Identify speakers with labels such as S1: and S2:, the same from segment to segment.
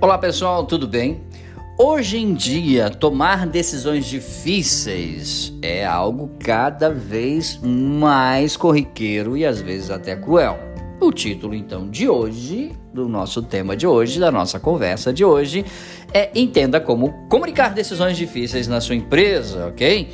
S1: Olá pessoal, tudo bem? Hoje em dia, tomar decisões difíceis é algo cada vez mais corriqueiro e às vezes até cruel. O título então de hoje, do nosso tema de hoje, da nossa conversa de hoje, é Entenda como comunicar decisões difíceis na sua empresa, ok?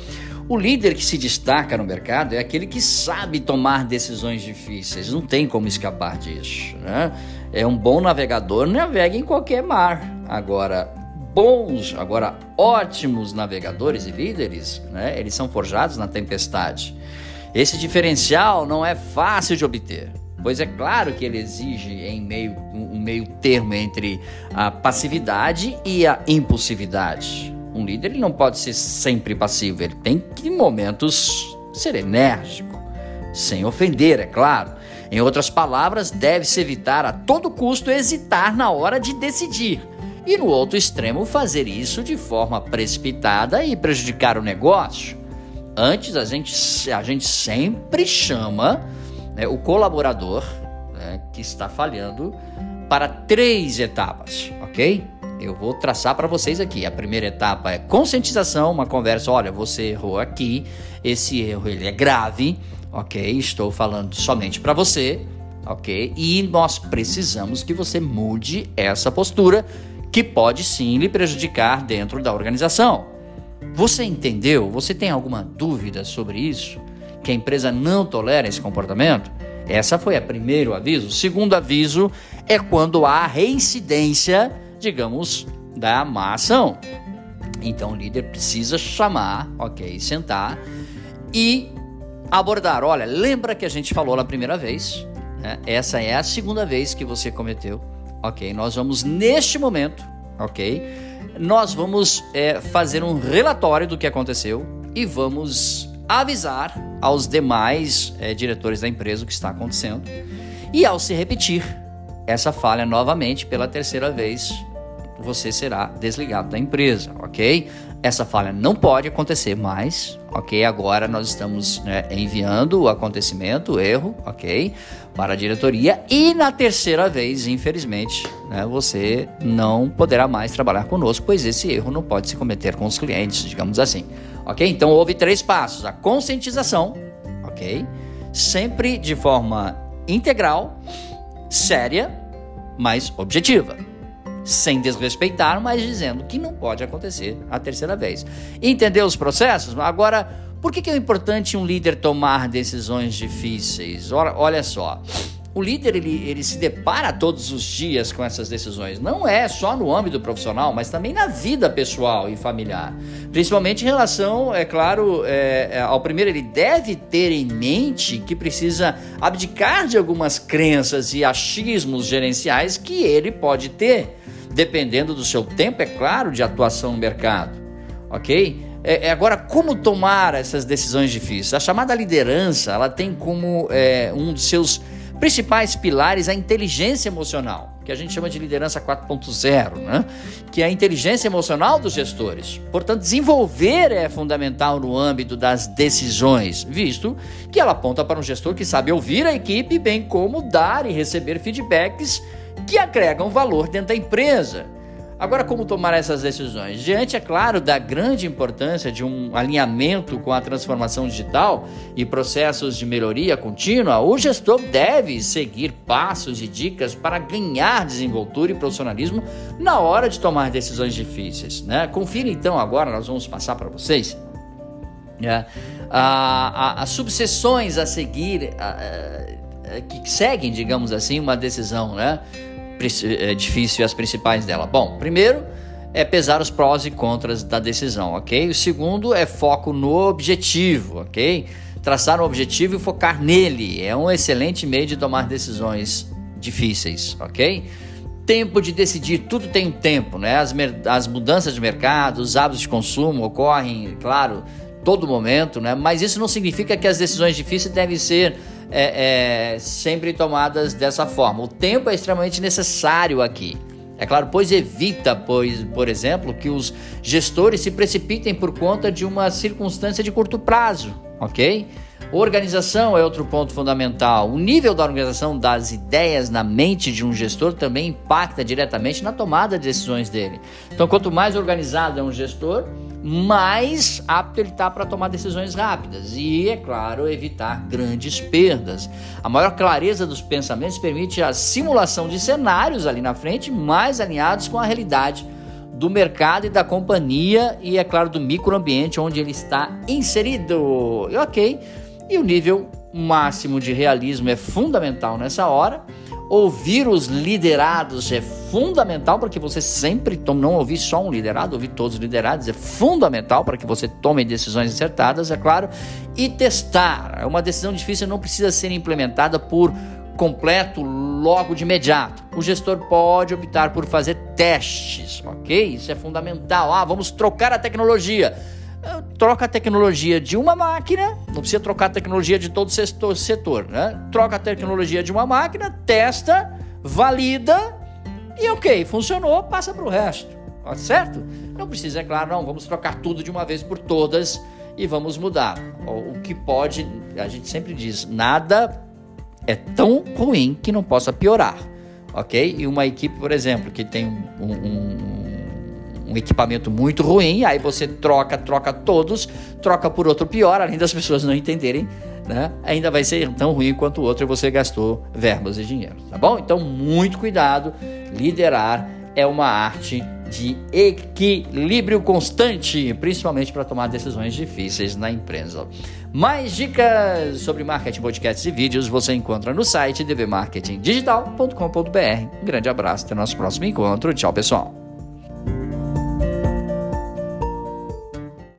S1: O líder que se destaca no mercado é aquele que sabe tomar decisões difíceis, não tem como escapar disso, né? É um bom navegador, navega em qualquer mar. Agora, bons, agora ótimos navegadores e líderes, né, eles são forjados na tempestade. Esse diferencial não é fácil de obter, pois é claro que ele exige em meio, um meio termo entre a passividade e a impulsividade. Um líder ele não pode ser sempre passivo, ele tem que, em momentos, ser enérgico, sem ofender, é claro em outras palavras, deve-se evitar a todo custo hesitar na hora de decidir. E no outro extremo, fazer isso de forma precipitada e prejudicar o negócio. Antes, a gente, a gente sempre chama né, o colaborador né, que está falhando para três etapas, ok? Eu vou traçar para vocês aqui. A primeira etapa é conscientização, uma conversa. Olha, você errou aqui, esse erro ele é grave ok? Estou falando somente para você, ok? E nós precisamos que você mude essa postura que pode sim lhe prejudicar dentro da organização. Você entendeu? Você tem alguma dúvida sobre isso? Que a empresa não tolera esse comportamento? Essa foi o primeiro aviso. O segundo aviso é quando há reincidência, digamos, da má ação. Então o líder precisa chamar, ok, sentar e abordar. Olha, lembra que a gente falou na primeira vez? Né? Essa é a segunda vez que você cometeu. Ok, nós vamos neste momento, ok? Nós vamos é, fazer um relatório do que aconteceu e vamos avisar aos demais é, diretores da empresa o que está acontecendo. E ao se repetir essa falha novamente pela terceira vez, você será desligado da empresa, ok? Essa falha não pode acontecer mais, ok? Agora nós estamos né, enviando o acontecimento, o erro, ok? Para a diretoria e na terceira vez, infelizmente, né, você não poderá mais trabalhar conosco, pois esse erro não pode se cometer com os clientes, digamos assim, ok? Então houve três passos: a conscientização, ok? Sempre de forma integral, séria, mas objetiva sem desrespeitar, mas dizendo que não pode acontecer a terceira vez. Entendeu os processos? Agora, por que, é importante um líder tomar decisões difíceis? Olha, olha só. O líder ele, ele se depara todos os dias com essas decisões. Não é só no âmbito profissional, mas também na vida pessoal e familiar. Principalmente em relação, é claro, é, é ao primeiro, ele deve ter em mente que precisa abdicar de algumas crenças e achismos gerenciais que ele pode ter dependendo do seu tempo, é claro, de atuação no mercado, ok? É, é, agora, como tomar essas decisões difíceis? A chamada liderança, ela tem como é, um dos seus principais pilares a inteligência emocional, que a gente chama de liderança 4.0, né? que é a inteligência emocional dos gestores. Portanto, desenvolver é fundamental no âmbito das decisões, visto que ela aponta para um gestor que sabe ouvir a equipe, bem como dar e receber feedbacks que agregam valor dentro da empresa. Agora, como tomar essas decisões? Diante, é claro, da grande importância de um alinhamento com a transformação digital e processos de melhoria contínua, o gestor deve seguir passos e dicas para ganhar desenvoltura e profissionalismo na hora de tomar decisões difíceis. Né? Confira então agora, nós vamos passar para vocês né? as subseções a seguir, que seguem, digamos assim, uma decisão. Né? É difícil e as principais dela? Bom, primeiro é pesar os prós e contras da decisão, ok? O segundo é foco no objetivo, ok? Traçar um objetivo e focar nele é um excelente meio de tomar decisões difíceis, ok? Tempo de decidir, tudo tem um tempo, né? As, as mudanças de mercado, os hábitos de consumo ocorrem, claro, todo momento, né? Mas isso não significa que as decisões difíceis devem ser é, é, sempre tomadas dessa forma. O tempo é extremamente necessário aqui, É claro, pois evita, pois, por exemplo, que os gestores se precipitem por conta de uma circunstância de curto prazo, ok? Organização é outro ponto fundamental. O nível da organização das ideias na mente de um gestor também impacta diretamente na tomada de decisões dele. Então, quanto mais organizado é um gestor, mais apto ele está para tomar decisões rápidas e, é claro, evitar grandes perdas. A maior clareza dos pensamentos permite a simulação de cenários ali na frente mais alinhados com a realidade do mercado e da companhia e, é claro, do microambiente onde ele está inserido. E, ok, e o nível máximo de realismo é fundamental nessa hora. Ouvir os liderados é fundamental para que você sempre tome, não ouvir só um liderado, ouvir todos os liderados é fundamental para que você tome decisões acertadas, é claro. E testar. É uma decisão difícil, não precisa ser implementada por completo logo de imediato. O gestor pode optar por fazer testes, ok? Isso é fundamental. Ah, vamos trocar a tecnologia troca a tecnologia de uma máquina, não precisa trocar a tecnologia de todo o setor, né? Troca a tecnologia de uma máquina, testa, valida e ok, funcionou, passa para o resto, tá certo? Não precisa, é claro, não, vamos trocar tudo de uma vez por todas e vamos mudar. O que pode, a gente sempre diz, nada é tão ruim que não possa piorar, ok? E uma equipe, por exemplo, que tem um, um um equipamento muito ruim, aí você troca, troca todos, troca por outro pior, além das pessoas não entenderem, né? Ainda vai ser tão ruim quanto o outro e você gastou verbas e dinheiro, tá bom? Então, muito cuidado, liderar é uma arte de equilíbrio constante, principalmente para tomar decisões difíceis na empresa. Mais dicas sobre marketing, podcasts e vídeos você encontra no site dvmarketingdigital.com.br. Um grande abraço, até nosso próximo encontro. Tchau, pessoal.